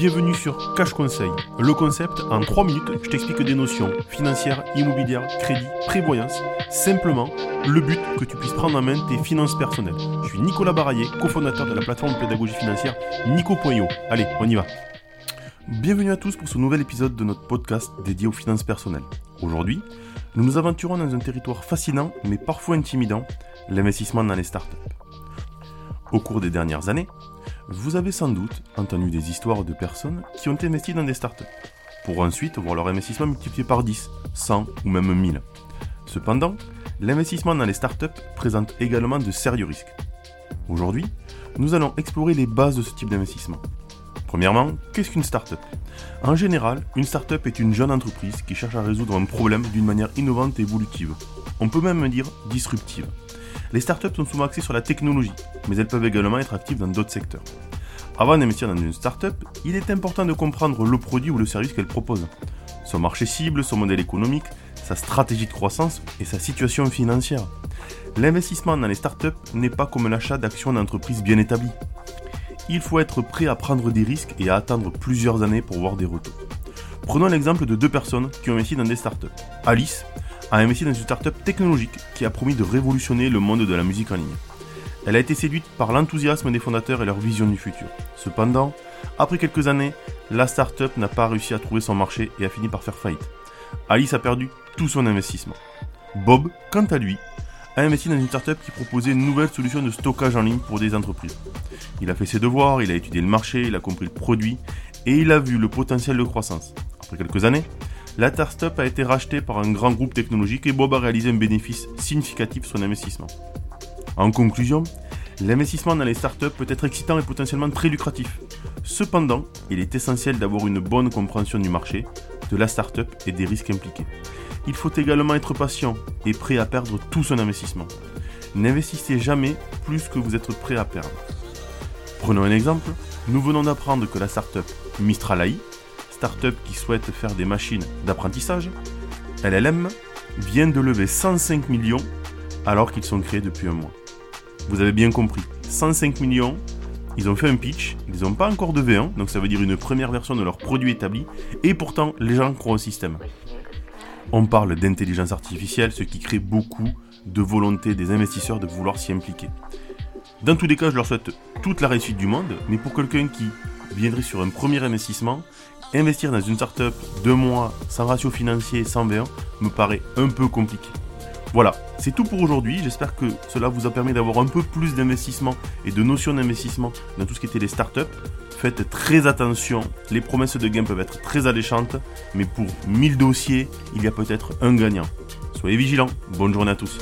Bienvenue sur Cash Conseil. Le concept, en 3 minutes, je t'explique des notions financières, immobilières, crédit, prévoyance. Simplement, le but que tu puisses prendre en main tes finances personnelles. Je suis Nicolas Baraillé, cofondateur de la plateforme de pédagogie financière Nico.io. Allez, on y va. Bienvenue à tous pour ce nouvel épisode de notre podcast dédié aux finances personnelles. Aujourd'hui, nous nous aventurons dans un territoire fascinant mais parfois intimidant, l'investissement dans les startups. Au cours des dernières années, vous avez sans doute entendu des histoires de personnes qui ont investi dans des startups, pour ensuite voir leur investissement multiplié par 10, 100 ou même 1000. Cependant, l'investissement dans les startups présente également de sérieux risques. Aujourd'hui, nous allons explorer les bases de ce type d'investissement. Premièrement, qu'est-ce qu'une startup? En général, une startup est une jeune entreprise qui cherche à résoudre un problème d'une manière innovante et évolutive. On peut même dire disruptive. Les startups sont souvent axées sur la technologie, mais elles peuvent également être actives dans d'autres secteurs. Avant d'investir dans une startup, il est important de comprendre le produit ou le service qu'elle propose, son marché cible, son modèle économique, sa stratégie de croissance et sa situation financière. L'investissement dans les startups n'est pas comme l'achat d'actions d'entreprises bien établies. Il faut être prêt à prendre des risques et à attendre plusieurs années pour voir des retours. Prenons l'exemple de deux personnes qui ont investi dans des startups. Alice, a investi dans une start-up technologique qui a promis de révolutionner le monde de la musique en ligne. Elle a été séduite par l'enthousiasme des fondateurs et leur vision du futur. Cependant, après quelques années, la start-up n'a pas réussi à trouver son marché et a fini par faire faillite. Alice a perdu tout son investissement. Bob, quant à lui, a investi dans une start-up qui proposait une nouvelle solution de stockage en ligne pour des entreprises. Il a fait ses devoirs, il a étudié le marché, il a compris le produit et il a vu le potentiel de croissance. Après quelques années, la startup a été rachetée par un grand groupe technologique et Bob a réalisé un bénéfice significatif sur son investissement. En conclusion, l'investissement dans les startups peut être excitant et potentiellement très lucratif. Cependant, il est essentiel d'avoir une bonne compréhension du marché, de la startup et des risques impliqués. Il faut également être patient et prêt à perdre tout son investissement. N'investissez jamais plus que vous êtes prêt à perdre. Prenons un exemple. Nous venons d'apprendre que la startup Mistral AI start-up qui souhaite faire des machines d'apprentissage, LLM, vient de lever 105 millions alors qu'ils sont créés depuis un mois. Vous avez bien compris, 105 millions, ils ont fait un pitch, ils n'ont pas encore de V1, donc ça veut dire une première version de leur produit établi, et pourtant les gens croient au système. On parle d'intelligence artificielle, ce qui crée beaucoup de volonté des investisseurs de vouloir s'y impliquer. Dans tous les cas, je leur souhaite toute la réussite du monde, mais pour quelqu'un qui viendrait sur un premier investissement, investir dans une startup deux mois sans ratio financier, sans V1, me paraît un peu compliqué. Voilà, c'est tout pour aujourd'hui. J'espère que cela vous a permis d'avoir un peu plus d'investissement et de notions d'investissement dans tout ce qui était les startups. Faites très attention, les promesses de gain peuvent être très alléchantes, mais pour 1000 dossiers, il y a peut-être un gagnant. Soyez vigilants, bonne journée à tous.